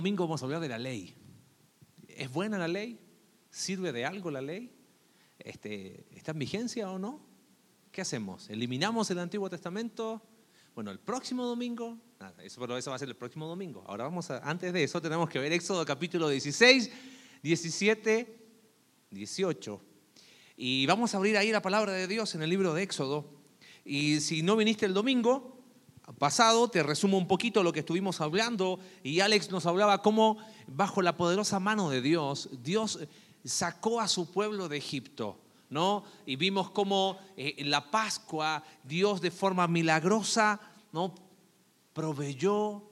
domingo vamos a hablar de la ley. ¿Es buena la ley? ¿Sirve de algo la ley? Este, ¿Está en vigencia o no? ¿Qué hacemos? ¿Eliminamos el Antiguo Testamento? Bueno, el próximo domingo, nada, eso, pero eso va a ser el próximo domingo. Ahora vamos a, antes de eso tenemos que ver Éxodo capítulo 16, 17, 18. Y vamos a abrir ahí la palabra de Dios en el libro de Éxodo. Y si no viniste el domingo, pasado, te resumo un poquito lo que estuvimos hablando y Alex nos hablaba cómo bajo la poderosa mano de Dios, Dios sacó a su pueblo de Egipto, ¿no? Y vimos cómo eh, en la Pascua Dios de forma milagrosa, ¿no? Proveyó,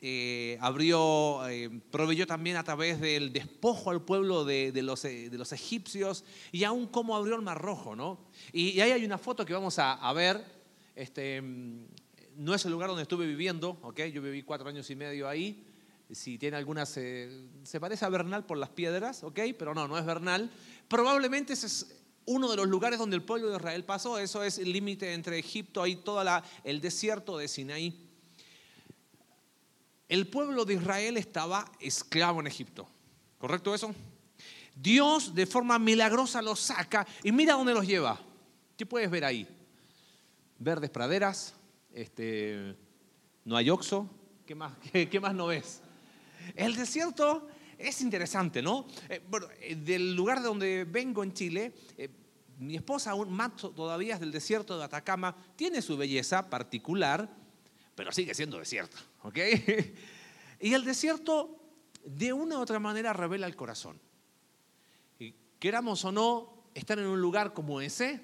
eh, abrió, eh, proveyó también a través del despojo al pueblo de, los, de, los, egipcios y aún cómo abrió el Mar Rojo, ¿no? Y, ahí hay una foto que vamos a, a ver, este, no es el lugar donde estuve viviendo, ¿ok? Yo viví cuatro años y medio ahí. Si tiene algunas, se parece a Bernal por las piedras, ¿ok? Pero no, no es Bernal. Probablemente ese es uno de los lugares donde el pueblo de Israel pasó. Eso es el límite entre Egipto y todo el desierto de Sinaí. El pueblo de Israel estaba esclavo en Egipto. ¿Correcto eso? Dios de forma milagrosa los saca y mira dónde los lleva. ¿Qué puedes ver ahí? Verdes praderas, este, no hay oxo, ¿qué más, no ves? El desierto es interesante, ¿no? Eh, bueno, eh, del lugar de donde vengo en Chile, eh, mi esposa, aún más todavía es del desierto de Atacama, tiene su belleza particular, pero sigue siendo desierto, ¿ok? y el desierto, de una u otra manera, revela el corazón. Y queramos o no, estar en un lugar como ese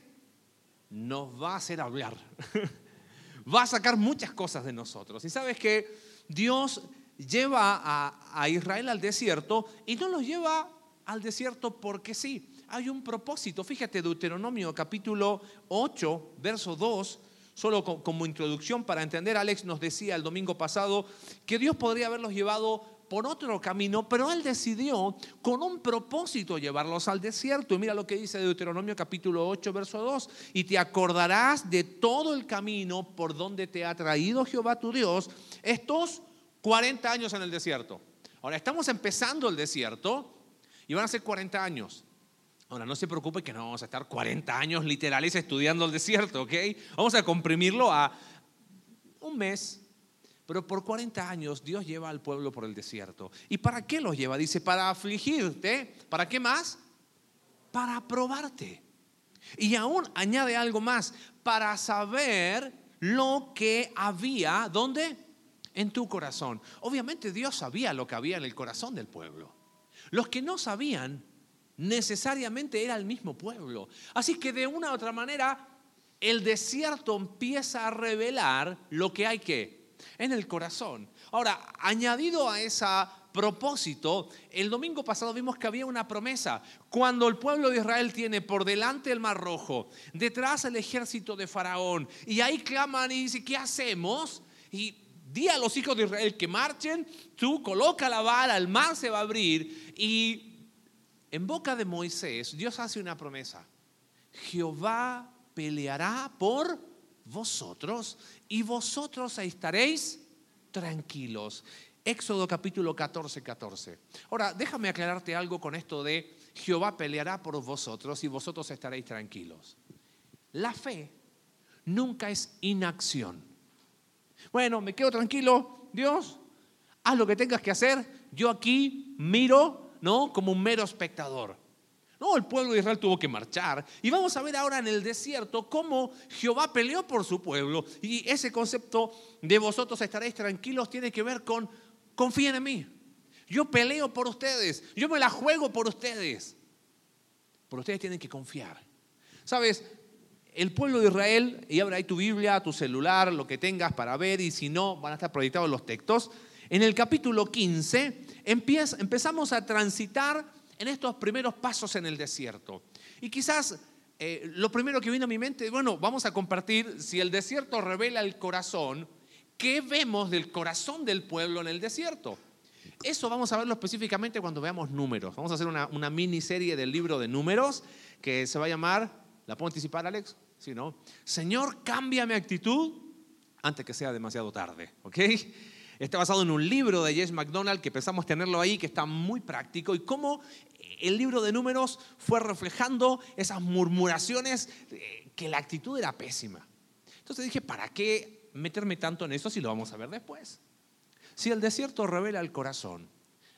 nos va a hacer hablar. va a sacar muchas cosas de nosotros. Y sabes que Dios lleva a, Israel al desierto y no los lleva al desierto porque sí. Hay un propósito. Fíjate, Deuteronomio capítulo 8, verso 2, solo como introducción para entender, Alex nos decía el domingo pasado que Dios podría haberlos llevado por otro camino, pero él decidió con un propósito llevarlos al desierto. Y mira lo que dice Deuteronomio capítulo 8, verso 2. Y te acordarás de todo el camino por donde te ha traído Jehová tu Dios estos 40 años en el desierto. Ahora, estamos empezando el desierto y van a ser 40 años. Ahora, no se preocupe que no vamos a estar 40 años literales estudiando el desierto, ¿ok? Vamos a comprimirlo a un mes, pero por 40 años Dios lleva al pueblo por el desierto. ¿Y para qué los lleva? Dice, para afligirte. ¿Para qué más? Para probarte. Y aún añade algo más, para saber lo que había, ¿dónde? En tu corazón. Obviamente Dios sabía lo que había en el corazón del pueblo. Los que no sabían necesariamente era el mismo pueblo. Así que de una u otra manera, el desierto empieza a revelar lo que hay que en el corazón. Ahora, añadido a ese propósito, el domingo pasado vimos que había una promesa. Cuando el pueblo de Israel tiene por delante el mar rojo, detrás el ejército de Faraón, y ahí claman y dicen, ¿qué hacemos? Y di a los hijos de Israel que marchen, tú coloca la vara, el mar se va a abrir, y en boca de Moisés Dios hace una promesa. Jehová peleará por vosotros y vosotros estaréis tranquilos. Éxodo capítulo 14, 14. Ahora, déjame aclararte algo con esto de Jehová peleará por vosotros y vosotros estaréis tranquilos. La fe nunca es inacción. Bueno, me quedo tranquilo, Dios, haz lo que tengas que hacer, yo aquí miro, ¿no? Como un mero espectador. No, el pueblo de Israel tuvo que marchar. Y vamos a ver ahora en el desierto cómo Jehová peleó por su pueblo. Y ese concepto de vosotros estaréis tranquilos tiene que ver con confíen en mí. Yo peleo por ustedes. Yo me la juego por ustedes. Pero ustedes tienen que confiar. Sabes, el pueblo de Israel, y abre ahí tu Biblia, tu celular, lo que tengas para ver, y si no, van a estar proyectados los textos. En el capítulo 15 empezamos a transitar en estos primeros pasos en el desierto. Y quizás eh, lo primero que vino a mi mente, bueno, vamos a compartir, si el desierto revela el corazón, ¿qué vemos del corazón del pueblo en el desierto? Eso vamos a verlo específicamente cuando veamos números. Vamos a hacer una, una miniserie del libro de números que se va a llamar, ¿la puedo anticipar Alex? Si no, Señor, cambia mi actitud antes que sea demasiado tarde, ¿ok? Está basado en un libro de James McDonald que pensamos tenerlo ahí, que está muy práctico, y cómo el libro de números fue reflejando esas murmuraciones, eh, que la actitud era pésima. Entonces dije, ¿para qué meterme tanto en eso si lo vamos a ver después? Si el desierto revela el corazón,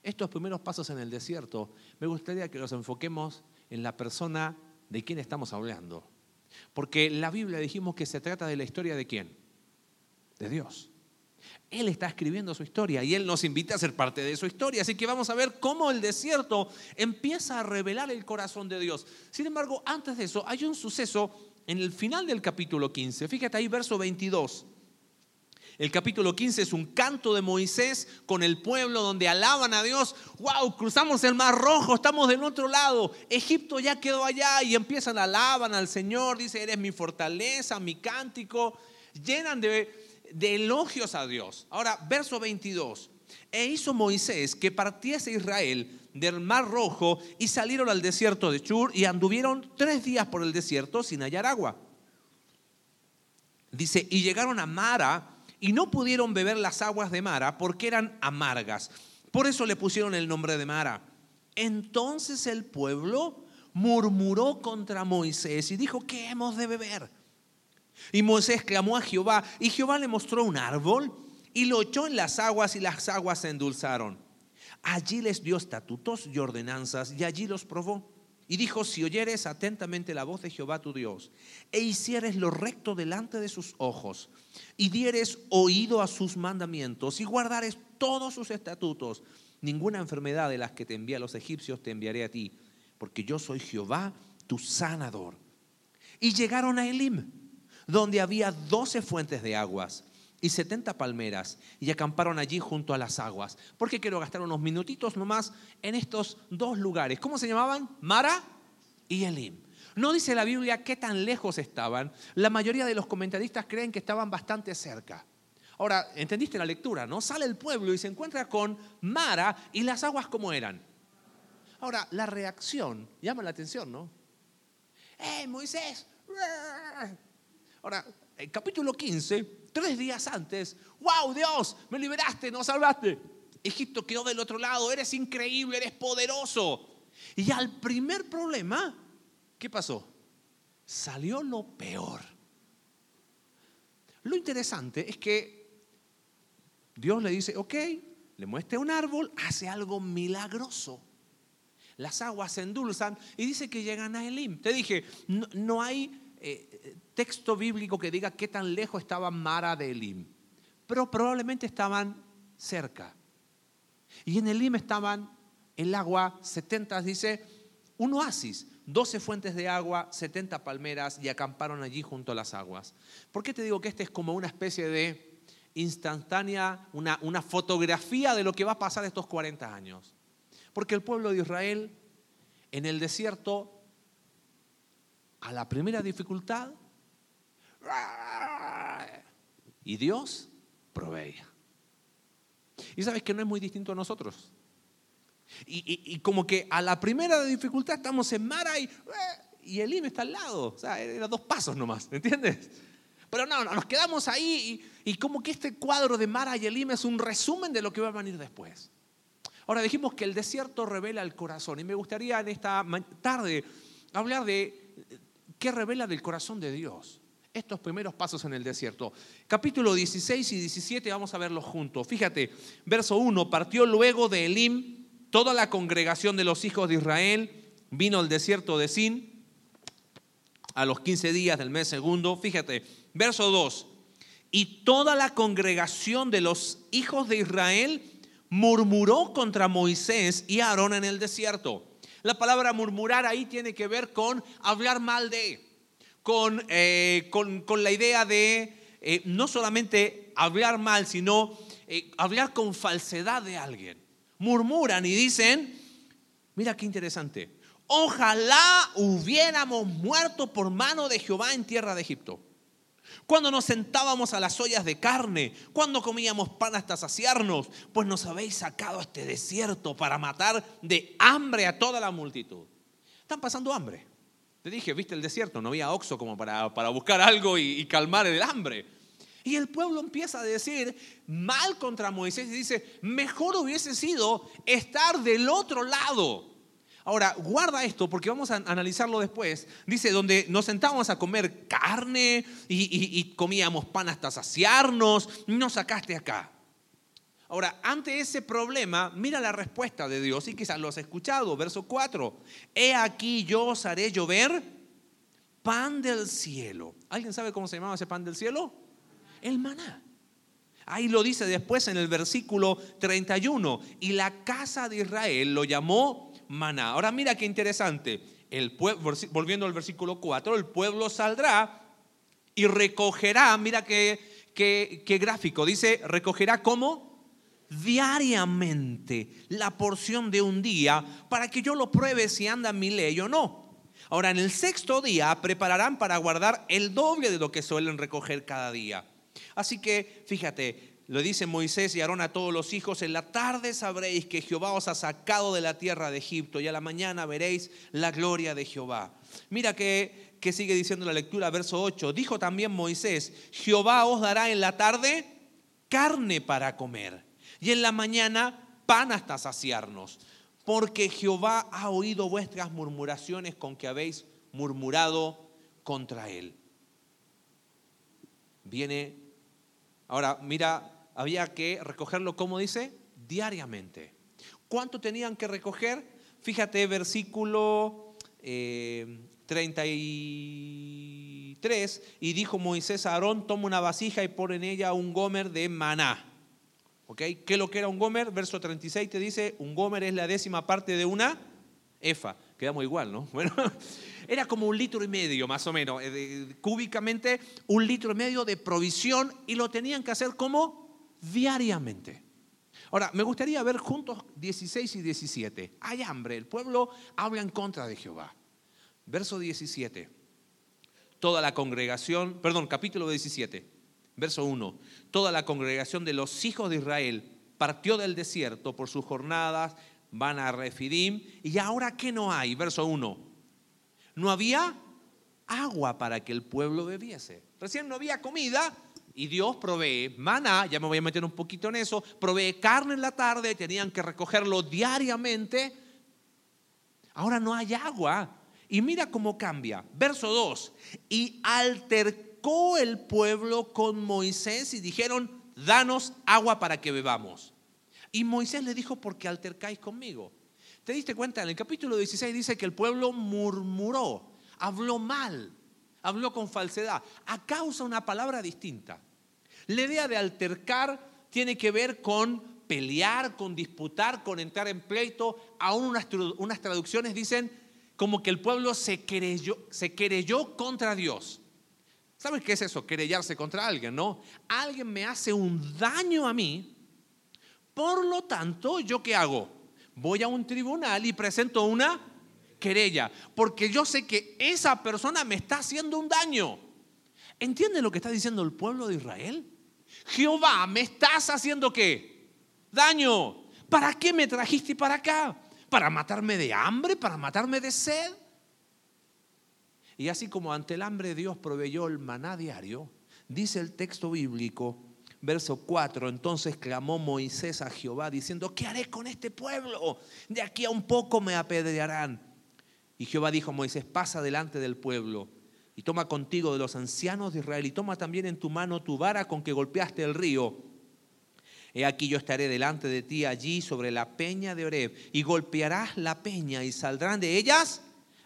estos primeros pasos en el desierto, me gustaría que los enfoquemos en la persona de quien estamos hablando. Porque la Biblia dijimos que se trata de la historia de quién? De Dios. Él está escribiendo su historia y Él nos invita a ser parte de su historia. Así que vamos a ver cómo el desierto empieza a revelar el corazón de Dios. Sin embargo, antes de eso, hay un suceso en el final del capítulo 15. Fíjate ahí, verso 22. El capítulo 15 es un canto de Moisés con el pueblo donde alaban a Dios. ¡Wow! Cruzamos el Mar Rojo, estamos del otro lado. Egipto ya quedó allá y empiezan alaban al Señor. Dice, eres mi fortaleza, mi cántico. Llenan de, de elogios a Dios. Ahora, verso 22. E hizo Moisés que partiese Israel del mar rojo y salieron al desierto de Chur y anduvieron tres días por el desierto sin hallar agua. Dice, y llegaron a Mara y no pudieron beber las aguas de Mara porque eran amargas. Por eso le pusieron el nombre de Mara. Entonces el pueblo murmuró contra Moisés y dijo, ¿qué hemos de beber? Y Moisés clamó a Jehová y Jehová le mostró un árbol y lo echó en las aguas y las aguas se endulzaron. Allí les dio estatutos y ordenanzas y allí los probó. Y dijo, si oyeres atentamente la voz de Jehová tu Dios, e hicieres lo recto delante de sus ojos, y dieres oído a sus mandamientos, y guardares todos sus estatutos, ninguna enfermedad de las que te envía los egipcios te enviaré a ti, porque yo soy Jehová tu sanador. Y llegaron a Elim, donde había doce fuentes de aguas y 70 palmeras y acamparon allí junto a las aguas. Porque quiero gastar unos minutitos nomás en estos dos lugares. ¿Cómo se llamaban? Mara y Elim. No dice la Biblia qué tan lejos estaban. La mayoría de los comentaristas creen que estaban bastante cerca. Ahora, entendiste la lectura, ¿no? Sale el pueblo y se encuentra con Mara y las aguas como eran. Ahora, la reacción llama la atención, ¿no? ¡Eh, Moisés! Ahora, el capítulo 15 tres días antes, wow, Dios, me liberaste, nos salvaste. Egipto quedó del otro lado, eres increíble, eres poderoso. Y al primer problema, ¿qué pasó? Salió lo peor. Lo interesante es que Dios le dice, ok, le muestra un árbol, hace algo milagroso. Las aguas se endulzan y dice que llegan a Elim. Te dije, no, hay eh, texto bíblico que diga qué tan lejos estaba Mara de Elim, pero probablemente estaban cerca. Y en Elim estaban el agua, 70, dice, un oasis, 12 fuentes de agua, 70 palmeras y acamparon allí junto a las aguas. ¿Por qué te digo que este es como una especie de instantánea, una, una fotografía de lo que va a pasar estos 40 años? Porque el pueblo de Israel en el desierto, a la primera dificultad, y Dios proveía. Y sabes que no es muy distinto a nosotros. Y, como que a la primera dificultad estamos en Mara y, y Elim está al lado. O sea, eran dos pasos nomás, ¿entiendes? Pero no, nos quedamos ahí y, y, como que este cuadro de Mara y Elim es un resumen de lo que va a venir después. Ahora dijimos que el desierto revela el corazón y me gustaría en esta tarde hablar de qué revela del corazón de Dios estos primeros pasos en el desierto. Capítulo 16 y 17, vamos a verlos juntos. Fíjate, verso 1, partió luego de Elim toda la congregación de los hijos de Israel, vino al desierto de Sin a los 15 días del mes segundo. Fíjate, verso 2, y toda la congregación de los hijos de Israel murmuró contra Moisés y Aarón en el desierto. La palabra murmurar ahí tiene que ver con hablar mal de eh, con, con, la idea de eh, no solamente hablar mal, sino eh, hablar con falsedad de alguien. Murmuran y dicen, mira qué interesante, ojalá hubiéramos muerto por mano de Jehová en tierra de Egipto. Cuando nos sentábamos a las ollas de carne, cuando comíamos pan hasta saciarnos, pues nos habéis sacado a este desierto para matar de hambre a toda la multitud. Están pasando hambre. Te dije, viste el desierto, no había oxo como para, para buscar algo y, calmar el hambre. Y el pueblo empieza a decir mal contra Moisés y dice, mejor hubiese sido estar del otro lado. Ahora, guarda esto porque vamos a analizarlo después. Dice, donde nos sentábamos a comer carne y, comíamos pan hasta saciarnos, no sacaste acá. Ahora, ante ese problema, mira la respuesta de Dios y quizás lo has escuchado, verso 4. He aquí yo os haré llover pan del cielo. ¿Alguien sabe cómo se llamaba ese pan del cielo? El maná. Ahí lo dice después en el versículo 31. Y la casa de Israel lo llamó maná. Ahora mira qué interesante. El volviendo al versículo 4, el pueblo saldrá y recogerá, mira qué, qué, qué gráfico, dice, recogerá como diariamente la porción de un día para que yo lo pruebe si anda mi ley o no. Ahora, en el sexto día prepararán para guardar el doble de lo que suelen recoger cada día. Así que, fíjate, lo dice Moisés y Aarón a todos los hijos, en la tarde sabréis que Jehová os ha sacado de la tierra de Egipto y a la mañana veréis la gloria de Jehová. Mira que, que sigue diciendo la lectura, verso 8. Dijo también Moisés, Jehová os dará en la tarde carne para comer y en la mañana pan hasta saciarnos, porque Jehová ha oído vuestras murmuraciones con que habéis murmurado contra él. Viene, ahora mira, había que recogerlo, como dice, diariamente. ¿Cuánto tenían que recoger? Fíjate, versículo 33, eh, y dijo Moisés a Aarón, toma una vasija y pon en ella un gomer de maná ¿Qué es lo que era un gomer? Verso 36 te dice, un gomer es la décima parte de una efa. Quedamos igual, ¿no? Bueno, era como un litro y medio, más o menos, eh, cúbicamente un litro y medio de provisión y lo tenían que hacer como diariamente. Ahora, me gustaría ver juntos 16 y 17. Hay hambre, el pueblo habla en contra de Jehová. Verso 17. Toda la congregación, perdón, capítulo 17. Verso 1. Toda la congregación de los hijos de Israel partió del desierto por sus jornadas, van a Refidim. ¿Y ahora qué no hay? Verso 1. No había agua para que el pueblo bebiese. Recién no había comida y Dios provee maná, ya me voy a meter un poquito en eso, provee carne en la tarde, tenían que recogerlo diariamente. Ahora no hay agua. Y mira cómo cambia. Verso 2. Y altercó el pueblo con Moisés y dijeron, danos agua para que bebamos. Y Moisés le dijo, porque altercáis conmigo. ¿Te diste cuenta? En el capítulo 16 dice que el pueblo murmuró, habló mal, habló con falsedad. A causa una palabra distinta. La idea de altercar tiene que ver con pelear, con disputar, con entrar en pleito. Aún unas, unas traducciones dicen como que el pueblo se querelló, se querelló contra Dios. ¿Sabes qué es eso? Querellarse contra alguien, ¿no? Alguien me hace un daño a mí, por lo tanto, ¿yo qué hago? Voy a un tribunal y presento una querella, porque yo sé que esa persona me está haciendo un daño. ¿Entiende lo que está diciendo el pueblo de Israel? Jehová, ¿me estás haciendo qué? Daño. ¿Para qué me trajiste para acá? ¿Para matarme de hambre? ¿Para matarme de sed? Y así como ante el hambre Dios proveyó el maná diario, dice el texto bíblico, verso 4, entonces clamó Moisés a Jehová diciendo, ¿qué haré con este pueblo? De aquí a un poco me apedrearán. Y Jehová dijo a Moisés, pasa delante del pueblo y toma contigo de los ancianos de Israel y toma también en tu mano tu vara con que golpeaste el río. He aquí yo estaré delante de ti allí sobre la peña de Oreb y golpearás la peña y saldrán de ellas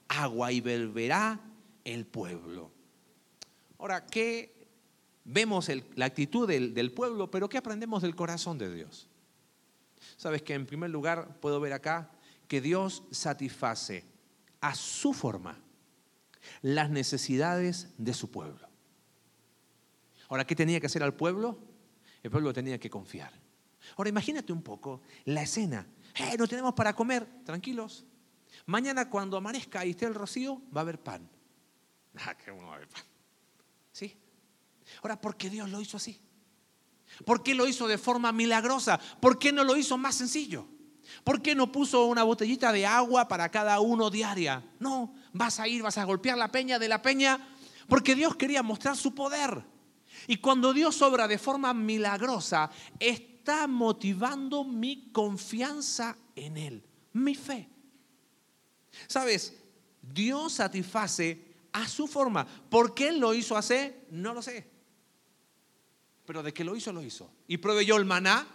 agua y beberá el pueblo. Ahora, ¿qué vemos la actitud del, del pueblo, pero qué aprendemos del corazón de Dios? Sabes que en primer lugar puedo ver acá que Dios satisface a su forma las necesidades de su pueblo. Ahora, ¿qué tenía que hacer al pueblo? El pueblo tenía que confiar. Ahora, imagínate un poco la escena. Eh, no tenemos para comer, tranquilos. Mañana cuando amanezca y esté el rocío, va a haber pan. Ah, qué ¿Sí? Ahora, ¿por qué Dios lo hizo así? ¿Por qué lo hizo de forma milagrosa? ¿Por qué no lo hizo más sencillo? ¿Por qué no puso una botellita de agua para cada uno diaria? No, vas a ir, vas a golpear la peña de la peña, porque Dios quería mostrar su poder. Y cuando Dios obra de forma milagrosa, está motivando mi confianza en Él, mi fe. ¿Sabes? Dios satisface a su forma. ¿Por qué lo hizo así? No lo sé. Pero de que lo hizo, lo hizo. Y proveyó el maná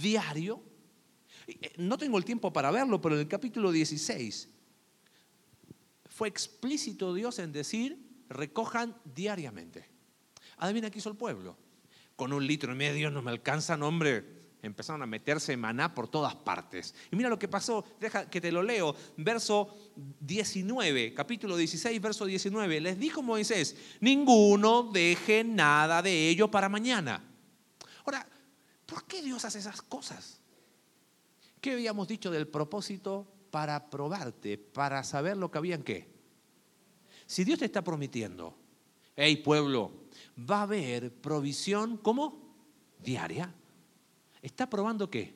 diario. No tengo el tiempo para verlo, pero en el capítulo 16 fue explícito Dios en decir, recojan diariamente. Adivina qué hizo el pueblo. Con un litro y medio no me alcanza, hombre. Empezaron a meterse maná por todas partes. Y mira lo que pasó, deja que te lo leo. Verso 19, capítulo 16, verso 19. Les dijo Moisés, ninguno deje nada de ello para mañana. Ahora, ¿por qué Dios hace esas cosas? ¿Qué habíamos dicho del propósito para probarte, para saber lo que había en qué? Si Dios te está prometiendo, hey pueblo, va a haber provisión, ¿cómo? Diaria. ¿Está probando qué?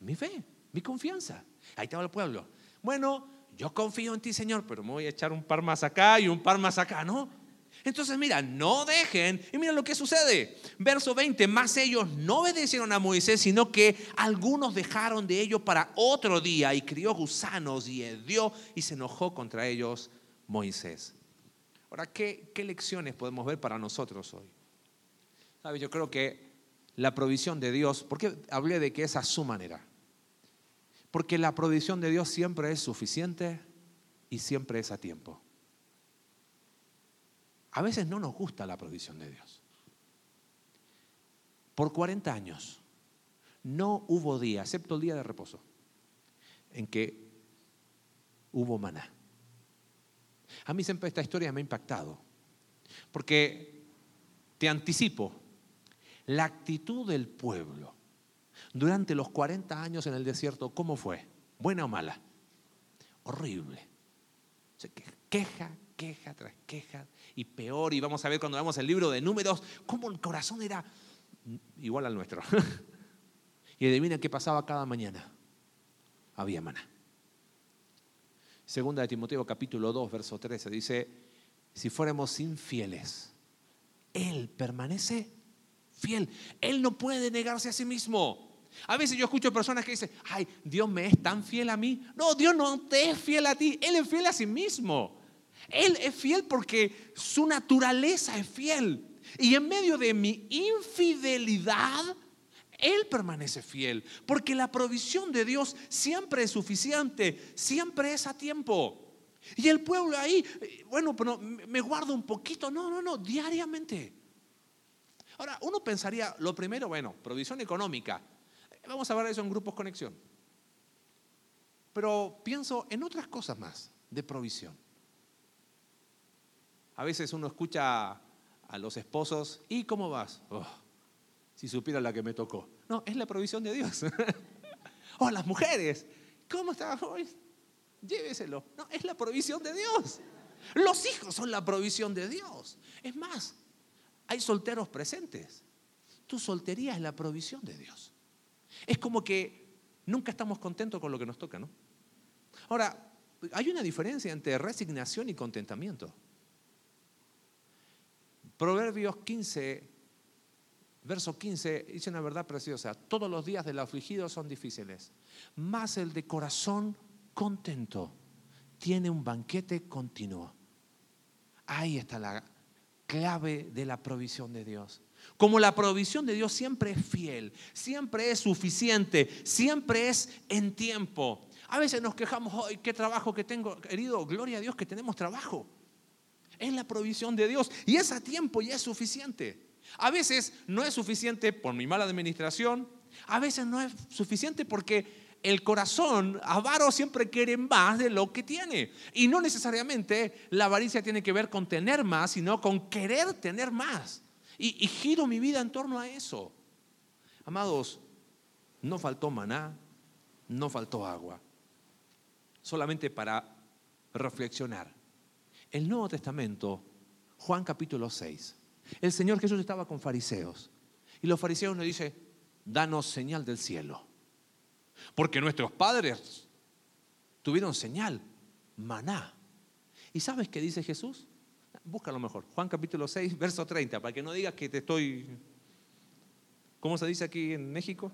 Mi fe, mi confianza. Ahí estaba el pueblo. Bueno, yo confío en ti, Señor, pero me voy a echar un par más acá y un par más acá, ¿no? Entonces, mira, no dejen. Y mira lo que sucede. Verso 20, más ellos no obedecieron a Moisés, sino que algunos dejaron de ellos para otro día y crió gusanos y hedió y se enojó contra ellos Moisés. Ahora, ¿qué, qué lecciones podemos ver para nosotros hoy? ¿Sabe? Yo creo que la provisión de Dios, ¿por qué hablé de que es a su manera? Porque la provisión de Dios siempre es suficiente y siempre es a tiempo. A veces no nos gusta la provisión de Dios. Por 40 años no hubo día, excepto el día de reposo, en que hubo maná. A mí siempre esta historia me ha impactado, porque te anticipo, la actitud del pueblo durante los 40 años en el desierto, ¿cómo fue? ¿Buena o mala? Horrible. Se queja, queja tras queja y peor. Y vamos a ver cuando veamos el libro de números, cómo el corazón era igual al nuestro. y adivina qué pasaba cada mañana. Había maná. Segunda de Timoteo capítulo 2, verso 13 dice, si fuéramos infieles, Él permanece fiel. Él no puede negarse a sí mismo. A veces yo escucho personas que dicen, ay, Dios me es tan fiel a mí. No, Dios no te es fiel a ti, Él es fiel a sí mismo. Él es fiel porque su naturaleza es fiel. Y en medio de mi infidelidad, Él permanece fiel. Porque la provisión de Dios siempre es suficiente, siempre es a tiempo. Y el pueblo ahí, bueno, pero me guardo un poquito. No, no, no, diariamente. Ahora, uno pensaría, lo primero, bueno, provisión económica. Vamos a ver eso en grupos conexión. Pero pienso en otras cosas más de provisión. A veces uno escucha a los esposos, ¿y cómo vas? Oh, si supiera la que me tocó. No, es la provisión de Dios. o las mujeres, ¿cómo estás hoy? Lléveselo. No, es la provisión de Dios. Los hijos son la provisión de Dios. Es más, hay solteros presentes. Tu soltería es la provisión de Dios. Es como que nunca estamos contentos con lo que nos toca, ¿no? Ahora, hay una diferencia entre resignación y contentamiento. Proverbios 15, verso 15, dice una verdad preciosa. Todos los días del afligido son difíciles, mas el de corazón contento tiene un banquete continuo. Ahí está la clave de la provisión de Dios. Como la provisión de Dios siempre es fiel, siempre es suficiente, siempre es en tiempo. A veces nos quejamos, hoy qué trabajo que tengo, querido, gloria a Dios que tenemos trabajo. Es la provisión de Dios y es a tiempo y es suficiente. A veces no es suficiente por mi mala administración, a veces no es suficiente porque el corazón avaro siempre quiere más de lo que tiene. Y no necesariamente la avaricia tiene que ver con tener más, sino con querer tener más. Y, y giro mi vida en torno a eso. Amados, no faltó maná, no faltó agua. Solamente para reflexionar. El Nuevo Testamento, Juan capítulo 6. El Señor Jesús estaba con fariseos. Y los fariseos le dicen, danos señal del cielo. Porque nuestros padres tuvieron señal, maná. ¿Y sabes qué dice Jesús? Búscalo mejor. Juan capítulo 6, verso 30, para que no digas que te estoy... ¿Cómo se dice aquí en México?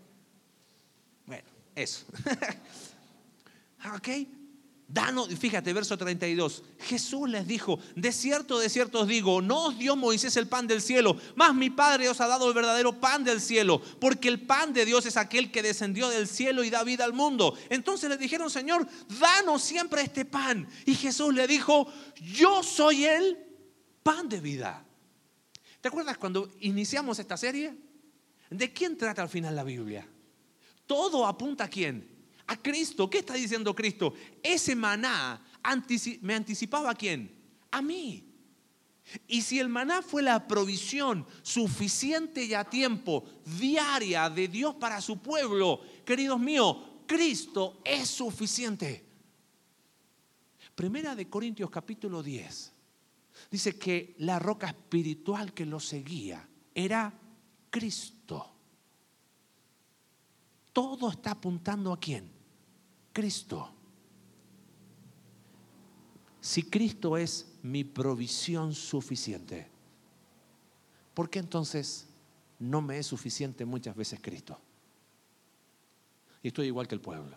Bueno, eso. ¿Ok? Danos, fíjate, verso 32. Jesús les dijo, de cierto, de cierto os digo, no os dio Moisés el pan del cielo, mas mi Padre os ha dado el verdadero pan del cielo, porque el pan de Dios es aquel que descendió del cielo y da vida al mundo. Entonces le dijeron, Señor, danos siempre este pan. Y Jesús le dijo, yo soy el pan de vida. ¿Te acuerdas cuando iniciamos esta serie? ¿De quién trata al final la Biblia? Todo apunta a quién? A Cristo. ¿Qué está diciendo Cristo? Ese maná me anticipaba a quién? A mí. Y si el maná fue la provisión suficiente y a tiempo diaria de Dios para su pueblo, queridos míos, Cristo es suficiente. Primera de Corintios capítulo 10 dice que la roca espiritual que lo seguía era Cristo. Todo está apuntando a quién? Cristo. Si Cristo es mi provisión suficiente, ¿por qué entonces no me es suficiente muchas veces Cristo? Y estoy igual que el pueblo.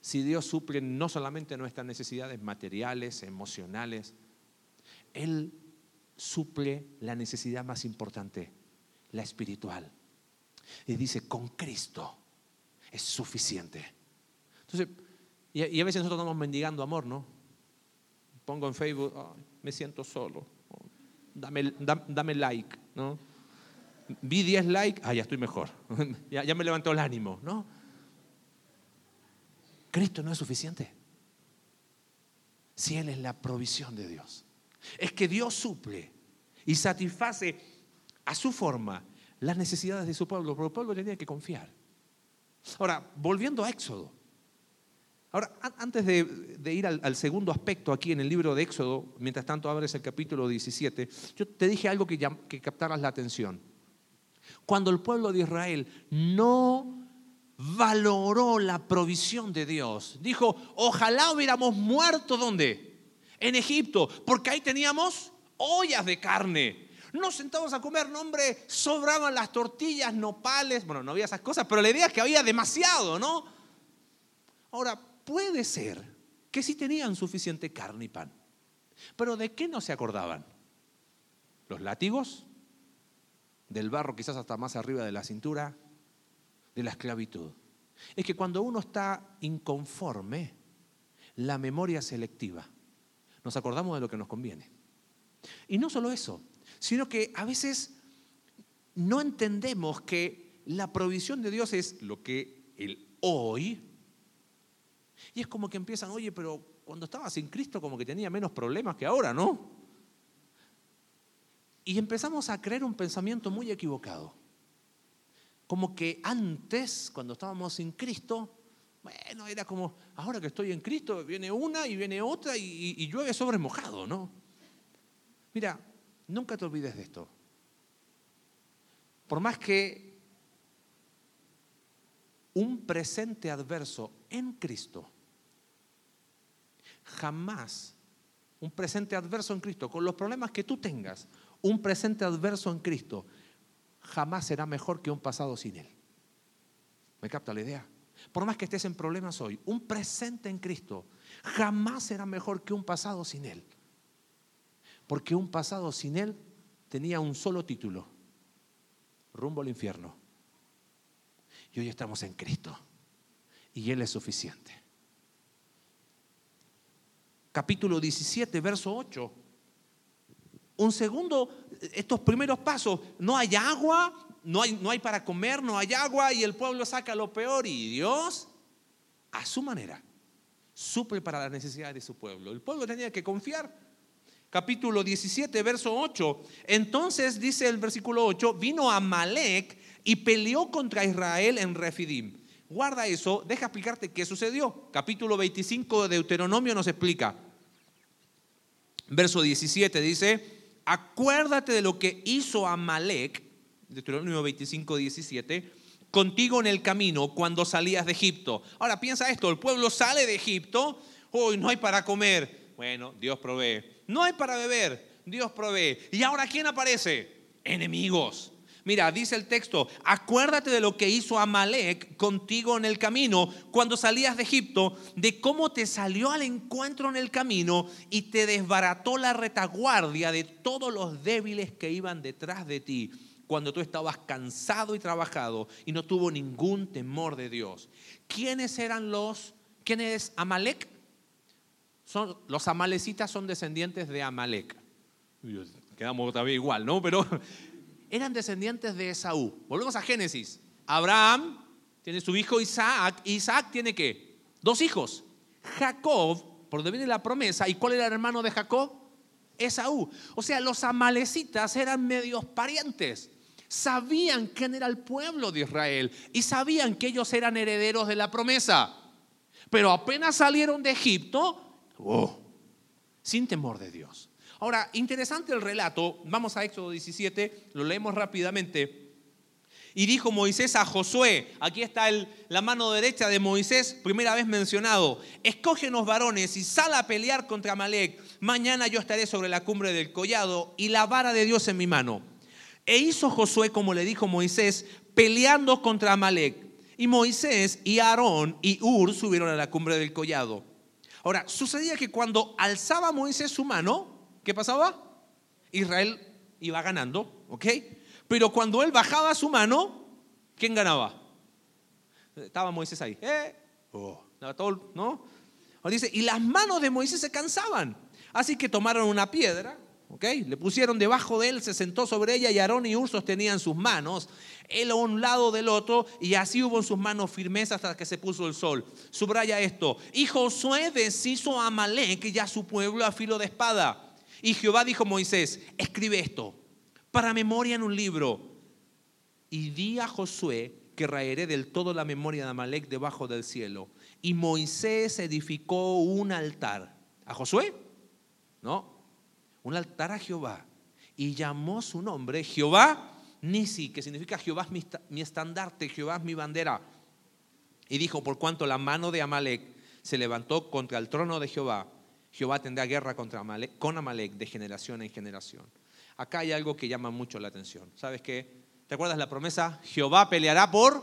Si Dios suple no solamente nuestras necesidades materiales, emocionales, Él suple la necesidad más importante, la espiritual. Y dice, con Cristo es suficiente. Entonces, y, a veces nosotros estamos mendigando amor, ¿no? Pongo en Facebook, me siento solo, dame, dame, like, ¿no? Vi 10 likes, ah, ya estoy mejor, ya, ya me levantó el ánimo, ¿no? Cristo no es suficiente. Si Él es la provisión de Dios. Es que Dios suple y satisface a su forma las necesidades de su pueblo, pero el pueblo tenía que confiar. Ahora, volviendo a Éxodo. Ahora, antes de, ir al, segundo aspecto aquí en el libro de Éxodo, mientras tanto abres el capítulo 17, yo te dije algo que, que captaras la atención. Cuando el pueblo de Israel no valoró la provisión de Dios, dijo, ojalá hubiéramos muerto ¿dónde? En Egipto, porque ahí teníamos ollas de carne, nos sentamos a comer, no hombre, sobraban las tortillas, nopales, bueno, no había esas cosas, pero la idea es que había demasiado, ¿no? Ahora, puede ser que sí tenían suficiente carne y pan, pero ¿de qué no se acordaban? ¿Los látigos? ¿Del barro quizás hasta más arriba de la cintura? ¿De la esclavitud? Es que cuando uno está inconforme, la memoria selectiva, nos acordamos de lo que nos conviene. Y no solo eso, sino que a veces no entendemos que la provisión de Dios es lo que el hoy. Y es como que empiezan, oye, pero cuando estaba sin Cristo como que tenía menos problemas que ahora, ¿no? Y empezamos a creer un pensamiento muy equivocado. Como que antes, cuando estábamos sin Cristo, bueno, era como, ahora que estoy en Cristo, viene una y viene otra y, llueve sobre mojado, ¿no? Mira, Nunca te olvides de esto. Por más que un presente adverso en Cristo, jamás, un presente adverso en Cristo, con los problemas que tú tengas, un presente adverso en Cristo, jamás será mejor que un pasado sin Él. ¿Me capta la idea? Por más que estés en problemas hoy, un presente en Cristo jamás será mejor que un pasado sin Él. Porque un pasado sin Él tenía un solo título, rumbo al infierno. Y hoy estamos en Cristo. Y Él es suficiente. Capítulo 17, verso 8. Un segundo, estos primeros pasos, no hay agua, no hay, no hay para comer, no hay agua y el pueblo saca lo peor y Dios, a su manera, suple para las necesidades de su pueblo. El pueblo tenía que confiar capítulo 17, verso 8. Entonces dice el versículo 8, vino Amalek y peleó contra Israel en Refidim. Guarda eso, deja explicarte qué sucedió. Capítulo 25 de Deuteronomio nos explica. Verso 17 dice, acuérdate de lo que hizo Amalek, Deuteronomio 25, 17, contigo en el camino cuando salías de Egipto. Ahora piensa esto, el pueblo sale de Egipto, hoy no hay para comer, Bueno, Dios provee. No hay para beber, Dios provee. ¿Y ahora quién aparece? Enemigos. Mira, dice el texto, acuérdate de lo que hizo Amalek contigo en el camino cuando salías de Egipto, de cómo te salió al encuentro en el camino y te desbarató la retaguardia de todos los débiles que iban detrás de ti cuando tú estabas cansado y trabajado y no tuvo ningún temor de Dios. ¿Quiénes eran los? ¿Quién es Amalek? Son, los amalecitas son descendientes de Amalek. Quedamos todavía igual, ¿no? Pero eran descendientes de Esaú. Volvemos a Génesis. Abraham tiene su hijo Isaac. Isaac tiene qué? Dos hijos. Jacob, por donde viene la promesa. ¿Y cuál era el hermano de Jacob? Esaú. O sea, los amalecitas eran medios parientes. Sabían quién era el pueblo de Israel y sabían que ellos eran herederos de la promesa. Pero apenas salieron de Egipto, oh, sin temor de Dios. Ahora, interesante el relato, vamos a Éxodo 17, lo leemos rápidamente. Y dijo Moisés a Josué, aquí está la mano derecha de Moisés, primera vez mencionado, escógenos varones y sal a pelear contra Amalek. Mañana yo estaré sobre la cumbre del collado y la vara de Dios en mi mano. E hizo Josué como le dijo Moisés, peleando contra Amalek. Y Moisés y Aarón y Ur subieron a la cumbre del collado. Ahora, sucedía que cuando alzaba Moisés su mano, ¿qué pasaba? Israel iba ganando, ¿ok? Pero cuando él bajaba su mano, ¿quién ganaba? Estaba Moisés ahí. ¿Eh? Oh, ¿no? Ahora dice, y las manos de Moisés se cansaban. Así que tomaron una piedra, ¿ok? Le pusieron debajo de él, se sentó sobre ella y Aarón y Ur sostenían sus manos, él a un lado del otro, y así hubo en sus manos firmeza hasta que se puso el sol. Subraya esto. Y Josué deshizo a Amalek y a su pueblo a filo de espada. Y Jehová dijo a Moisés, escribe esto para memoria en un libro. Y di a Josué que raeré del todo la memoria de Amalek debajo del cielo. Y Moisés edificó un altar. ¿A Josué? No, un altar a Jehová. Y llamó su nombre Jehová Nisi, que significa Jehová es mi, estandarte, Jehová es mi bandera. Y dijo, por cuanto la mano de Amalek se levantó contra el trono de Jehová, Jehová tendrá guerra contra Amalek, con Amalek de generación en generación. Acá hay algo que llama mucho la atención. ¿Sabes qué? ¿Te acuerdas la promesa? Jehová peleará por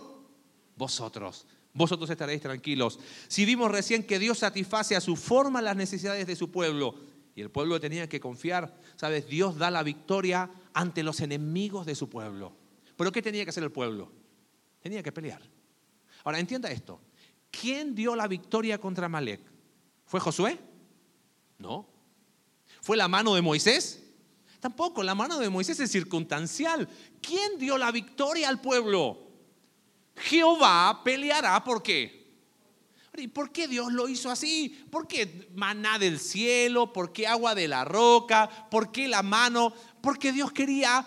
vosotros. Vosotros estaréis tranquilos. Si vimos recién que Dios satisface a su forma las necesidades de su pueblo y el pueblo tenía que confiar, ¿sabes? Dios da la victoria ante los enemigos de su pueblo. ¿Pero qué tenía que hacer el pueblo? Tenía que pelear. Ahora, entienda esto. ¿Quién dio la victoria contra Amalek? ¿Fue Josué? No. ¿Fue la mano de Moisés? Tampoco, la mano de Moisés es circunstancial. ¿Quién dio la victoria al pueblo? Jehová peleará, ¿por qué? ¿Y por qué Dios lo hizo así? ¿Por qué maná del cielo? ¿Por qué agua de la roca? ¿Por qué la mano? Porque Dios quería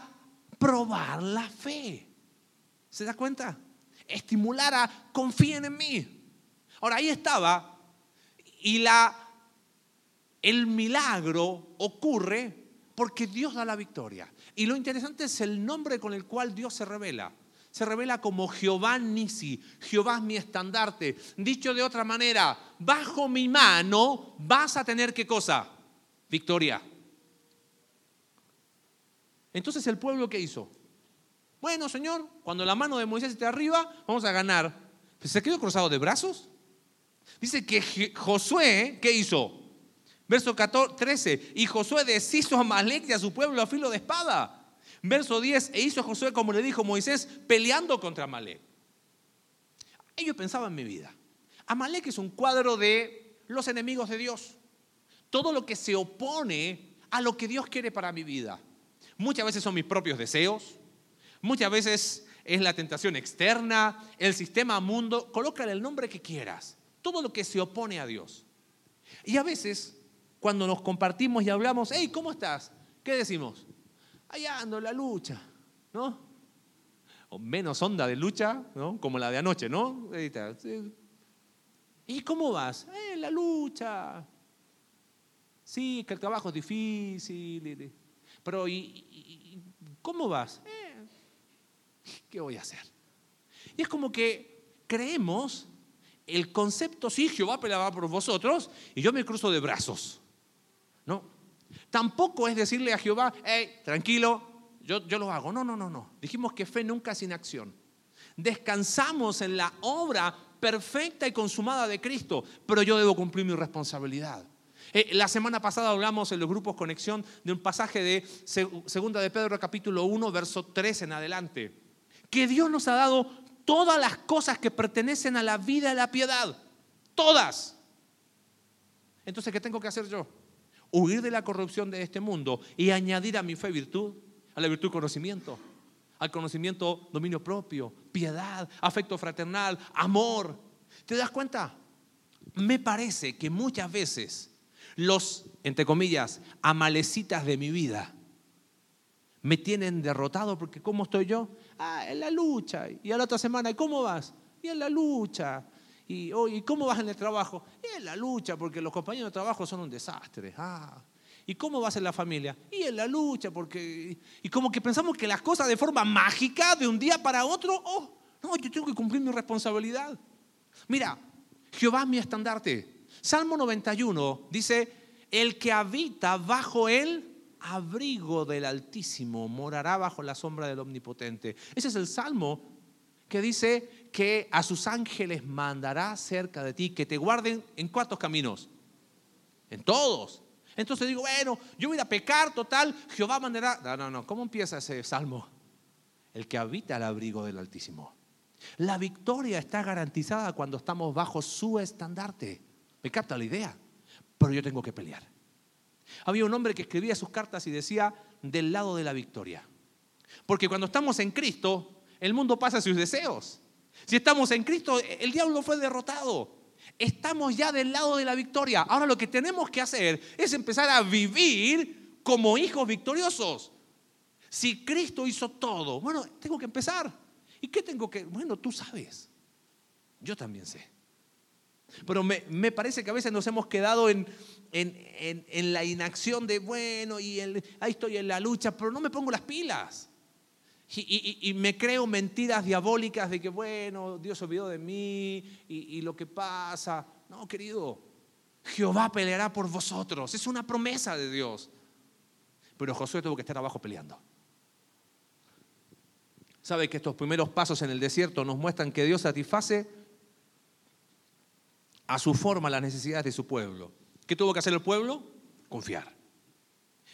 probar la fe. ¿Se da cuenta? Estimular a confíen en mí. Ahora ahí estaba y la el milagro ocurre porque Dios da la victoria. Y lo interesante es el nombre con el cual Dios se revela. Se revela como Jehová Nisi, Jehová es mi estandarte. Dicho de otra manera, bajo mi mano vas a tener qué cosa? Victoria. Entonces el pueblo qué hizo? Bueno, Señor, cuando la mano de Moisés esté arriba, vamos a ganar. ¿Se quedó cruzado de brazos? Dice que Josué, ¿qué hizo? Verso 13, y Josué deshizo a Malek y a su pueblo a filo de espada. Verso 10, e hizo Josué como le dijo Moisés, peleando contra Amalek. Ellos pensaban en mi vida. Amalek es un cuadro de los enemigos de Dios. Todo lo que se opone a lo que Dios quiere para mi vida. Muchas veces son mis propios deseos, muchas veces es la tentación externa, el sistema mundo, colócale el nombre que quieras. Todo lo que se opone a Dios. Y a veces cuando nos compartimos y hablamos, hey, ¿cómo estás? ¿Qué decimos? Allá ando la lucha, ¿no? O menos onda de lucha, ¿no? Como la de anoche, ¿no? ¿Y cómo vas? Eh, la lucha. Sí, que el trabajo es difícil. Pero, ¿y, cómo vas? Eh, ¿Qué voy a hacer? Y es como que creemos el concepto, sí, Jehová peleaba por vosotros, y yo me cruzo de brazos. No. Tampoco es decirle a Jehová, hey, tranquilo, yo, yo lo hago. No, no, no, no. Dijimos que fe nunca sin acción. Descansamos en la obra perfecta y consumada de Cristo, pero yo debo cumplir mi responsabilidad. Eh, la semana pasada hablamos en los grupos Conexión de un pasaje de Segunda de Pedro capítulo 1, verso 3 en adelante, que Dios nos ha dado todas las cosas que pertenecen a la vida y la piedad, todas. Entonces, ¿qué tengo que hacer yo? Huir de la corrupción de este mundo y añadir a mi fe virtud, a la virtud conocimiento, al conocimiento dominio propio, piedad, afecto fraternal, amor. ¿Te das cuenta? Me parece que muchas veces los, entre comillas, amalecitas de mi vida me tienen derrotado porque ¿cómo estoy yo? Ah, en la lucha. Y a la otra semana, ¿y cómo vas? Y en la lucha. Y, hoy ¿cómo vas en el trabajo? Y en la lucha, porque los compañeros de trabajo son un desastre. Ah, ¿Y cómo vas en la familia? Y en la lucha, porque... Y como que pensamos que las cosas de forma mágica, de un día para otro, oh, no, yo tengo que cumplir mi responsabilidad. Mira, Jehová es mi estandarte. Salmo 91 dice, el que habita bajo el abrigo del Altísimo morará bajo la sombra del Omnipotente. Ese es el Salmo que dice que a sus ángeles mandará cerca de ti, que te guarden en cuántos caminos? En todos. Entonces digo, bueno, yo voy a pecar, total, Jehová mandará. No, no, no, ¿cómo empieza ese salmo? El que habita al abrigo del Altísimo. La victoria está garantizada cuando estamos bajo su estandarte. ¿Me capta la idea? Pero yo tengo que pelear. Había un hombre que escribía sus cartas y decía, del lado de la victoria. Porque cuando estamos en Cristo, el mundo pasa sus deseos. Si estamos en Cristo, el diablo fue derrotado. Estamos ya del lado de la victoria. Ahora lo que tenemos que hacer es empezar a vivir como hijos victoriosos. Si Cristo hizo todo, bueno, tengo que empezar. ¿Y qué tengo que? Bueno, tú sabes. Yo también sé. Pero me, parece que a veces nos hemos quedado en, en, la inacción de, bueno, y ahí estoy en la lucha, pero no me pongo las pilas. Y, me creo mentiras diabólicas de que, bueno, Dios olvidó de mí y, lo que pasa. No, querido, Jehová peleará por vosotros. Es una promesa de Dios. Pero Josué tuvo que estar abajo peleando. ¿Sabe que estos primeros pasos en el desierto nos muestran que Dios satisface a su forma las necesidades de su pueblo? ¿Qué tuvo que hacer el pueblo? Confiar.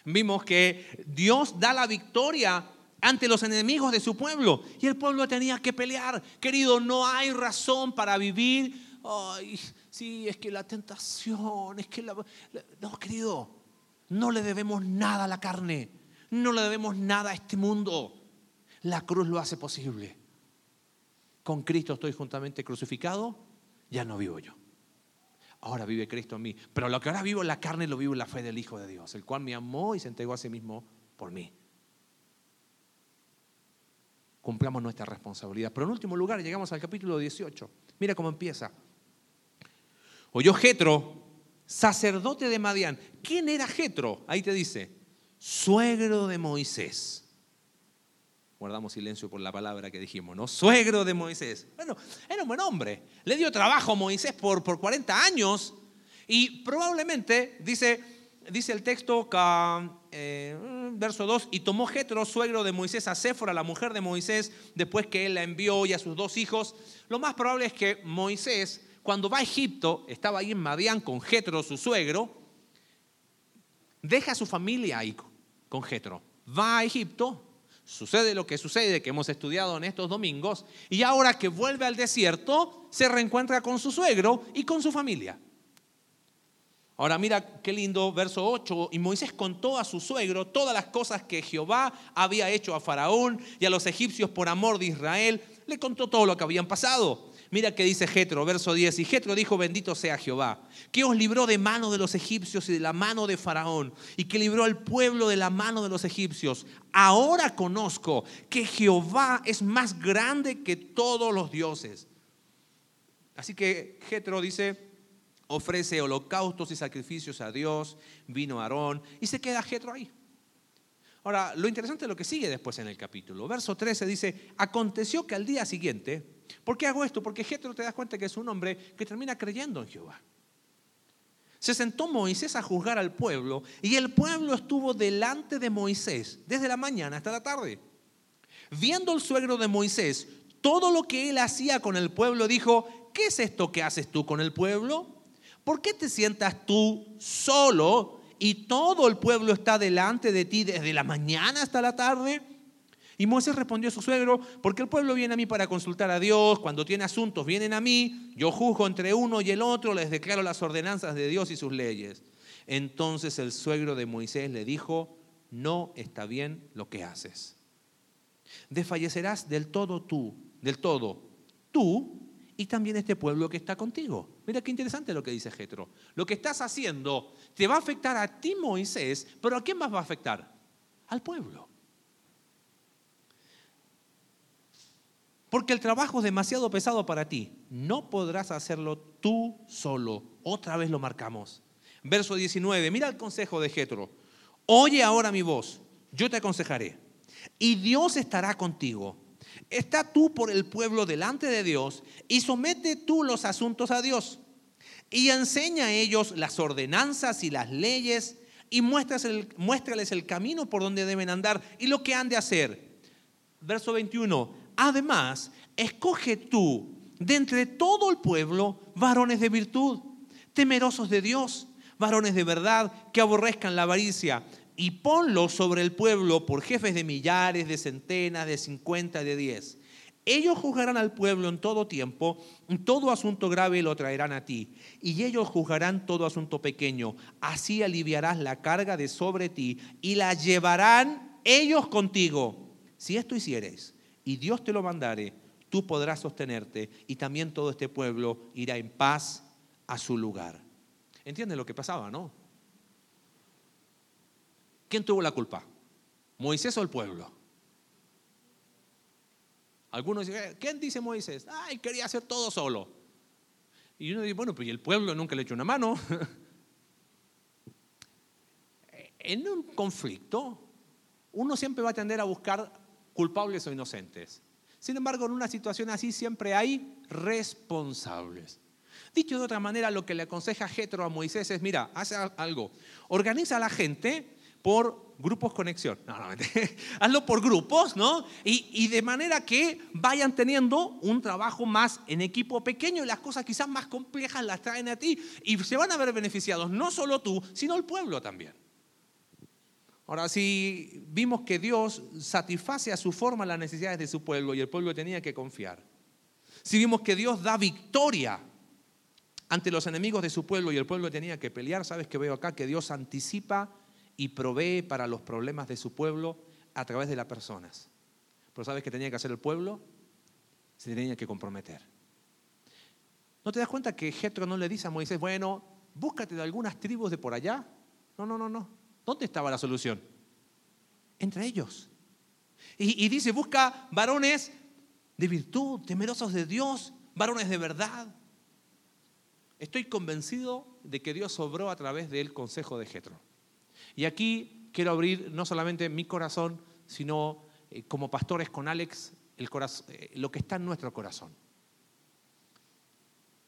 Vimos que Dios da la victoria ante los enemigos de su pueblo. Y el pueblo tenía que pelear. Querido, no hay razón para vivir. Ay, sí, es que la tentación, es que la... No, querido, no le debemos nada a la carne. No le debemos nada a este mundo. La cruz lo hace posible. Con Cristo estoy juntamente crucificado, ya no vivo yo. Ahora vive Cristo en mí. Pero lo que ahora vivo en la carne lo vivo en la fe del Hijo de Dios, el cual me amó y se entregó a sí mismo por mí cumplamos nuestra responsabilidad. Pero en último lugar, llegamos al capítulo 18. Mira cómo empieza. Oyó Jetro, sacerdote de Madián. ¿Quién era Jetro? Ahí te dice, suegro de Moisés. Guardamos silencio por la palabra que dijimos, ¿no? Suegro de Moisés. Bueno, era un buen hombre. Le dio trabajo a Moisés por, por 40 años y probablemente, dice, dice el texto, eh, verso 2, y tomó Jetro, suegro de Moisés, a Séfora, la mujer de Moisés, después que él la envió y a sus dos hijos. Lo más probable es que Moisés, cuando va a Egipto, estaba ahí en Madián con Jetro, su suegro, deja a su familia ahí con Jetro, va a Egipto, sucede lo que sucede, que hemos estudiado en estos domingos, y ahora que vuelve al desierto, se reencuentra con su suegro y con su familia. Ahora mira qué lindo, verso 8, y Moisés contó a su suegro todas las cosas que Jehová había hecho a Faraón y a los egipcios por amor de Israel. Le contó todo lo que habían pasado. Mira qué dice Jetro, verso 10, y Jetro dijo, bendito sea Jehová, que os libró de mano de los egipcios y de la mano de Faraón, y que libró al pueblo de la mano de los egipcios. Ahora conozco que Jehová es más grande que todos los dioses. Así que Jetro dice, ofrece holocaustos y sacrificios a Dios, vino Aarón y se queda Jetro ahí. Ahora, lo interesante es lo que sigue después en el capítulo. Verso 13 dice, aconteció que al día siguiente, ¿por qué hago esto? Porque Jetro te das cuenta que es un hombre que termina creyendo en Jehová. Se sentó Moisés a juzgar al pueblo y el pueblo estuvo delante de Moisés desde la mañana hasta la tarde. Viendo el suegro de Moisés todo lo que él hacía con el pueblo, dijo, ¿qué es esto que haces tú con el pueblo? ¿Por qué te sientas tú solo y todo el pueblo está delante de ti desde la mañana hasta la tarde? Y Moisés respondió a su suegro, porque el pueblo viene a mí para consultar a Dios, cuando tiene asuntos vienen a mí, yo juzgo entre uno y el otro, les declaro las ordenanzas de Dios y sus leyes. Entonces el suegro de Moisés le dijo, no está bien lo que haces. Desfallecerás del todo tú, del todo, tú y también este pueblo que está contigo. Mira qué interesante lo que dice Jetro. Lo que estás haciendo te va a afectar a ti, Moisés, pero ¿a quién más va a afectar? Al pueblo. Porque el trabajo es demasiado pesado para ti. No podrás hacerlo tú solo. Otra vez lo marcamos. Verso 19. Mira el consejo de Jetro. Oye ahora mi voz. Yo te aconsejaré. Y Dios estará contigo. Está tú por el pueblo delante de Dios y somete tú los asuntos a Dios. Y enseña a ellos las ordenanzas y las leyes y muéstrales el camino por donde deben andar y lo que han de hacer. Verso 21 Además, escoge tú de entre todo el pueblo varones de virtud, temerosos de Dios, varones de verdad, que aborrezcan la avaricia, y ponlos sobre el pueblo por jefes de millares, de centenas, de cincuenta, de diez. Ellos juzgarán al pueblo en todo tiempo, en todo asunto grave lo traerán a ti, y ellos juzgarán todo asunto pequeño. Así aliviarás la carga de sobre ti y la llevarán ellos contigo. Si esto hicieres, y Dios te lo mandare, tú podrás sostenerte y también todo este pueblo irá en paz a su lugar. ¿Entienden lo que pasaba, no? ¿Quién tuvo la culpa? ¿Moisés o el pueblo? Algunos dicen, ¿quién dice Moisés? Ay, quería hacer todo solo. Y uno dice, bueno, pues el pueblo nunca le echó una mano. en un conflicto, uno siempre va a tender a buscar culpables o inocentes. Sin embargo, en una situación así siempre hay responsables. Dicho de otra manera, lo que le aconseja Jetro a Moisés es, mira, haz algo, organiza a la gente por grupos conexión. No, no, hazlo por grupos, ¿no? Y, y, de manera que vayan teniendo un trabajo más en equipo pequeño y las cosas quizás más complejas las traen a ti y se van a ver beneficiados no solo tú, sino el pueblo también. Ahora, si vimos que Dios satisface a su forma las necesidades de su pueblo y el pueblo tenía que confiar. Si vimos que Dios da victoria ante los enemigos de su pueblo y el pueblo tenía que pelear, ¿sabes que veo acá? Que Dios anticipa y provee para los problemas de su pueblo a través de las personas. Pero ¿sabes qué tenía que hacer el pueblo? Se tenía que comprometer. ¿No te das cuenta que Jetro no le dice a Moisés, bueno, búscate de algunas tribus de por allá? No, no, no, no. ¿Dónde estaba la solución? Entre ellos. Y, dice, busca varones de virtud, temerosos de Dios, varones de verdad. Estoy convencido de que Dios obró a través del consejo de Jetro. Y aquí quiero abrir no solamente mi corazón, sino eh, como pastores con Alex, el eh, lo que está en nuestro corazón.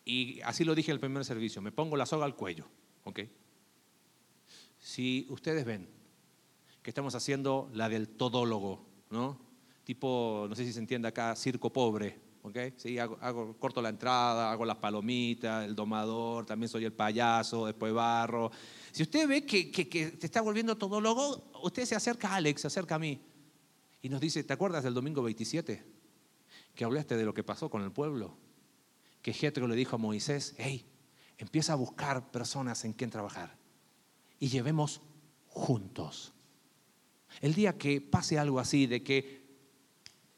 Y así lo dije en el primer servicio, me pongo la soga al cuello, ¿ok? Si ustedes ven que estamos haciendo la del todólogo, ¿no? Tipo, no sé si se entiende acá, circo pobre, ¿ok? Sí, hago, corto la entrada, hago las palomitas, el domador, también soy el payaso, después barro. Si usted ve que, que, que te está volviendo todólogo, usted se acerca a Alex, se acerca a mí y nos dice, ¿te acuerdas del domingo 27? Que hablaste de lo que pasó con el pueblo. Que Jetro le dijo a Moisés, hey, empieza a buscar personas en quien trabajar y llevemos juntos. El día que pase algo así, de que,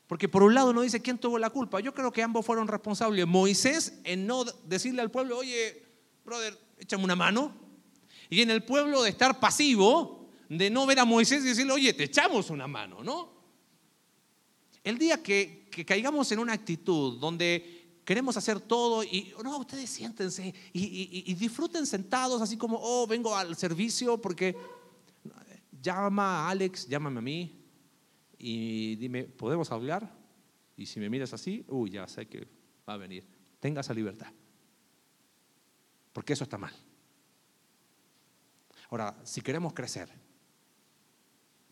porque por un lado no dice quién tuvo la culpa, yo creo que ambos fueron responsables. Moisés en no decirle al pueblo, oye, brother, échame una mano. Y en el pueblo de estar pasivo, de no ver a Moisés y decirle, oye, te echamos una mano, ¿no? El día que, que caigamos en una actitud donde queremos hacer todo y no, ustedes siéntense y, disfruten sentados así como, oh, vengo al servicio porque llama a Alex, llámame a mí y dime, ¿podemos hablar? Y si me miras así, uy, ya sé que va a venir. Tenga esa libertad. Porque eso está mal. Ahora, si queremos crecer,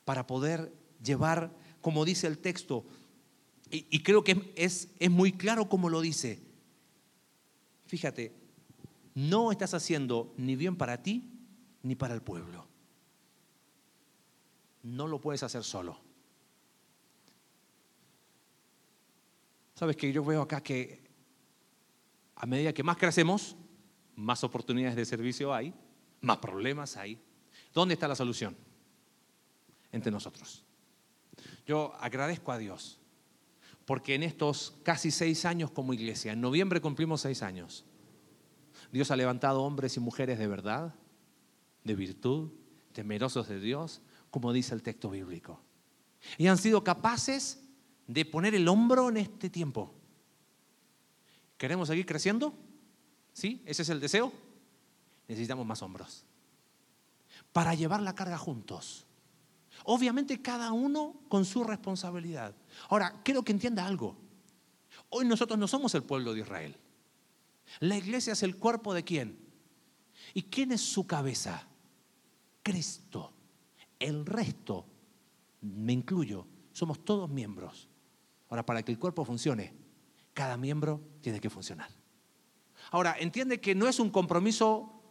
para poder llevar, como dice el texto, y, creo que es, es muy claro como lo dice, fíjate, no estás haciendo ni bien para ti ni para el pueblo. No lo puedes hacer solo. Sabes que yo veo acá que a medida que más crecemos, más oportunidades de servicio hay, más problemas hay. ¿Dónde está la solución? Entre nosotros. Yo agradezco a Dios porque en estos casi seis años como iglesia, en noviembre cumplimos seis años, Dios ha levantado hombres y mujeres de verdad, de virtud, temerosos de Dios, como dice el texto bíblico. Y han sido capaces de poner el hombro en este tiempo. ¿Queremos seguir creciendo? ¿Sí? ¿Ese es el deseo? Necesitamos más hombros. Para llevar la carga juntos. Obviamente cada uno con su responsabilidad. Ahora, quiero que entienda algo. Hoy nosotros no somos el pueblo de Israel. La iglesia es el cuerpo de quién? ¿Y quién es su cabeza? Cristo. El resto, me incluyo, somos todos miembros. Ahora, para que el cuerpo funcione, cada miembro tiene que funcionar. Ahora, entiende que no es un compromiso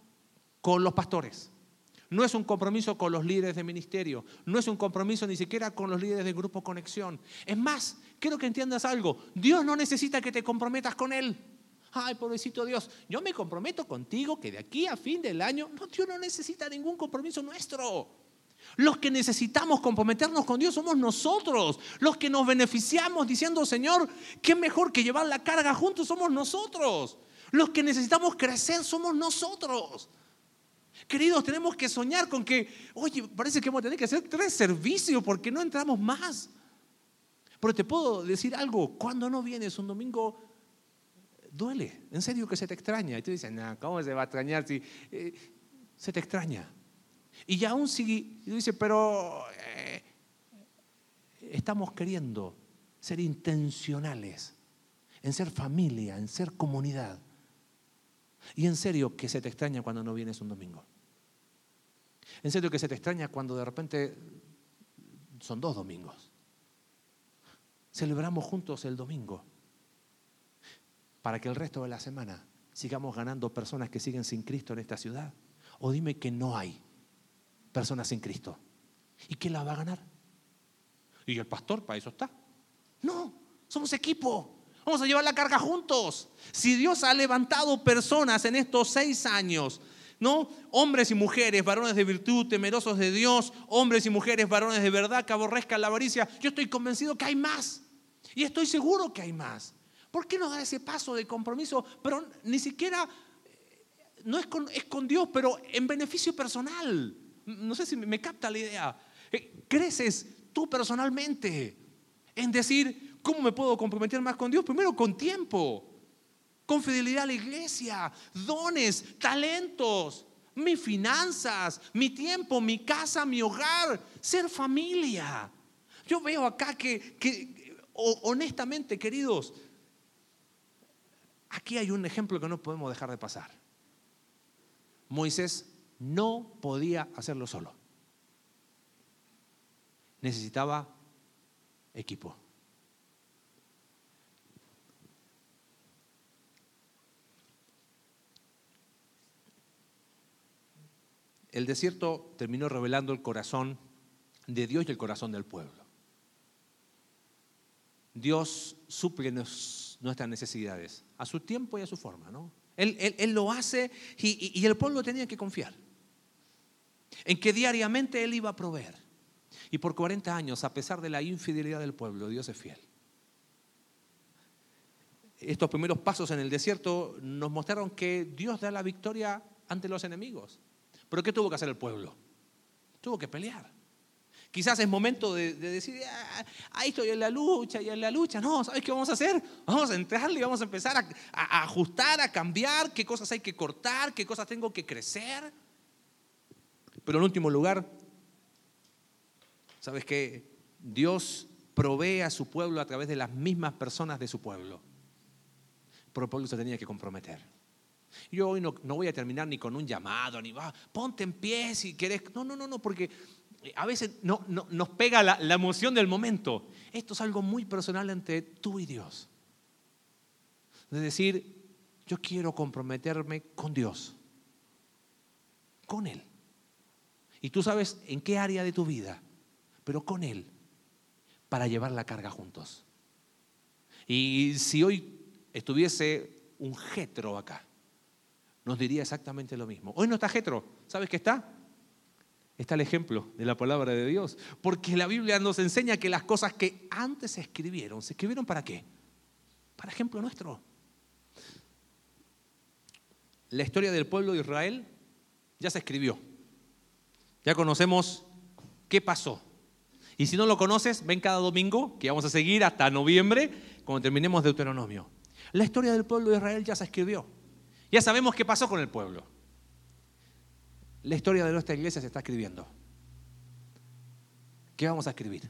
con los pastores, no es un compromiso con los líderes de ministerio, no es un compromiso ni siquiera con los líderes del grupo Conexión. Es más, quiero que entiendas algo, Dios no necesita que te comprometas con Él. Ay, pobrecito Dios, yo me comprometo contigo que de aquí a fin del año, no, Dios no necesita ningún compromiso nuestro. Los que necesitamos comprometernos con Dios somos nosotros. Los que nos beneficiamos diciendo, Señor, qué mejor que llevar la carga juntos somos nosotros. Los que necesitamos crecer somos nosotros. Queridos, tenemos que soñar con que, oye, parece que vamos a tener que hacer tres servicios porque no entramos más. Pero te puedo decir algo, cuando no vienes un domingo, duele, en serio que se te extraña. Y tú dices, no, ¿cómo se va a extrañar si eh, se te extraña? Y aún sigue, y dice, pero eh, estamos queriendo ser intencionales en ser familia, en ser comunidad. Y en serio que se te extraña cuando no vienes un domingo. En serio que se te extraña cuando de repente son dos domingos. Celebramos juntos el domingo para que el resto de la semana sigamos ganando personas que siguen sin Cristo en esta ciudad. O dime que no hay personas sin Cristo. ¿Y quién la va a ganar? Y el pastor para eso está. No, somos equipo. Vamos a llevar la carga juntos. Si Dios ha levantado personas en estos seis años, ¿no? Hombres y mujeres, varones de virtud, temerosos de Dios, hombres y mujeres, varones de verdad, que aborrezcan la avaricia, yo estoy convencido que hay más. Y estoy seguro que hay más. ¿Por qué no dar ese paso de compromiso? Pero ni siquiera, no es con, es con Dios, pero en beneficio personal. No sé si me capta la idea. Eh, creces tú personalmente en decir, ¿cómo me puedo comprometer más con Dios? Primero con tiempo, con fidelidad a la iglesia, dones, talentos, mis finanzas, mi tiempo, mi casa, mi hogar, ser familia. Yo veo acá que, que honestamente, queridos, aquí hay un ejemplo que no podemos dejar de pasar. Moisés no podía hacerlo solo. Necesitaba equipo. El desierto terminó revelando el corazón de Dios y el corazón del pueblo. Dios suple nuestras necesidades a su tiempo y a su forma, ¿no? Él, lo hace y, y el pueblo tenía que confiar en que diariamente Él iba a proveer. Y por 40 años, a pesar de la infidelidad del pueblo, Dios es fiel. Estos primeros pasos en el desierto nos mostraron que Dios da la victoria ante los enemigos. Pero ¿qué tuvo que hacer el pueblo? Tuvo que pelear. Quizás es momento de, decir, ah, ahí estoy en la lucha y en la lucha. No, ¿sabes qué vamos a hacer? Vamos a entrarle y vamos a empezar a, a ajustar, a cambiar, qué cosas hay que cortar, qué cosas tengo que crecer. Pero en último lugar, ¿sabes qué? Dios provee a su pueblo a través de las mismas personas de su pueblo. Pero el pueblo se tenía que comprometer. Yo hoy no, no voy a terminar ni con un llamado, ni va, ponte en pie si querés. No, no, no, no, porque a veces no, no, nos pega la, la emoción del momento. Esto es algo muy personal entre tú y Dios. De decir, yo quiero comprometerme con Dios, con Él. Y tú sabes en qué área de tu vida, pero con Él, para llevar la carga juntos. Y si hoy estuviese un jetro acá, nos diría exactamente lo mismo. Hoy no está jetro, ¿sabes qué está? Está el ejemplo de la palabra de Dios. Porque la Biblia nos enseña que las cosas que antes se escribieron, ¿se escribieron para qué? Para ejemplo nuestro. La historia del pueblo de Israel ya se escribió. Ya conocemos qué pasó. Y si no lo conoces, ven cada domingo, que vamos a seguir hasta noviembre, cuando terminemos Deuteronomio. La historia del pueblo de Israel ya se escribió. Ya sabemos qué pasó con el pueblo. La historia de nuestra iglesia se está escribiendo. ¿Qué vamos a escribir?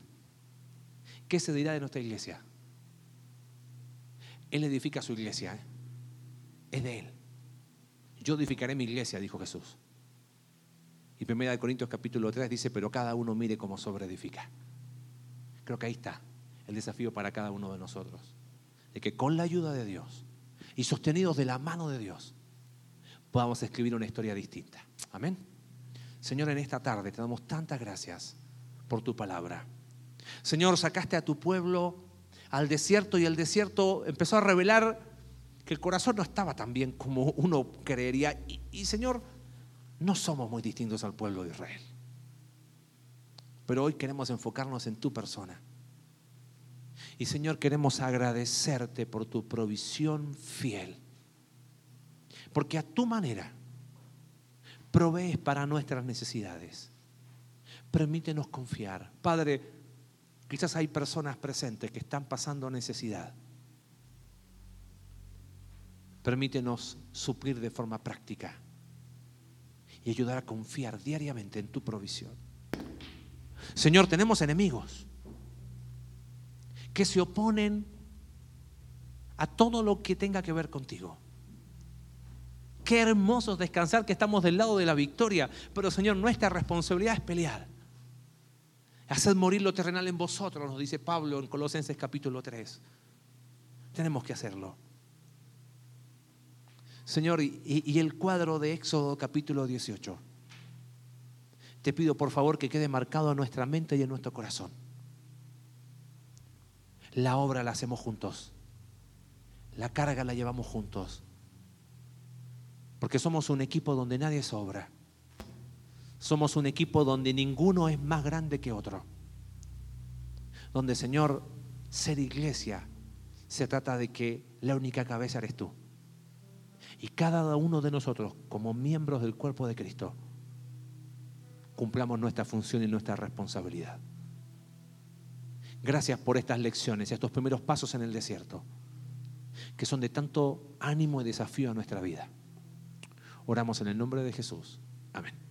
¿Qué se dirá de nuestra iglesia? Él edifica su iglesia. ¿eh? Es de Él. Yo edificaré mi iglesia, dijo Jesús. Y 1 Corintios capítulo 3 dice, pero cada uno mire cómo sobreedifica. Creo que ahí está el desafío para cada uno de nosotros. De que con la ayuda de Dios y sostenidos de la mano de Dios, podamos escribir una historia distinta. Amén. Señor, en esta tarde te damos tantas gracias por tu palabra. Señor, sacaste a tu pueblo al desierto y el desierto empezó a revelar que el corazón no estaba tan bien como uno creería. Y, y Señor, no somos muy distintos al pueblo de Israel. Pero hoy queremos enfocarnos en tu persona. Y Señor, queremos agradecerte por tu provisión fiel. Porque a tu manera provees para nuestras necesidades. Permítenos confiar. Padre, quizás hay personas presentes que están pasando necesidad. Permítenos suplir de forma práctica y ayudar a confiar diariamente en tu provisión. Señor, tenemos enemigos que se oponen a todo lo que tenga que ver contigo. Qué hermoso descansar que estamos del lado de la victoria, pero Señor, nuestra responsabilidad es pelear. Haced morir lo terrenal en vosotros, nos dice Pablo en Colosenses capítulo 3. Tenemos que hacerlo. Señor, y, el cuadro de Éxodo capítulo 18. Te pido por favor que quede marcado en nuestra mente y en nuestro corazón. La obra la hacemos juntos. La carga la llevamos juntos. Porque somos un equipo donde nadie sobra. Somos un equipo donde ninguno es más grande que otro. Donde, Señor, ser iglesia se trata de que la única cabeza eres tú. Y cada uno de nosotros, como miembros del cuerpo de Cristo, cumplamos nuestra función y nuestra responsabilidad. Gracias por estas lecciones y estos primeros pasos en el desierto, que son de tanto ánimo y desafío a nuestra vida. Oramos en el nombre de Jesús. Amén.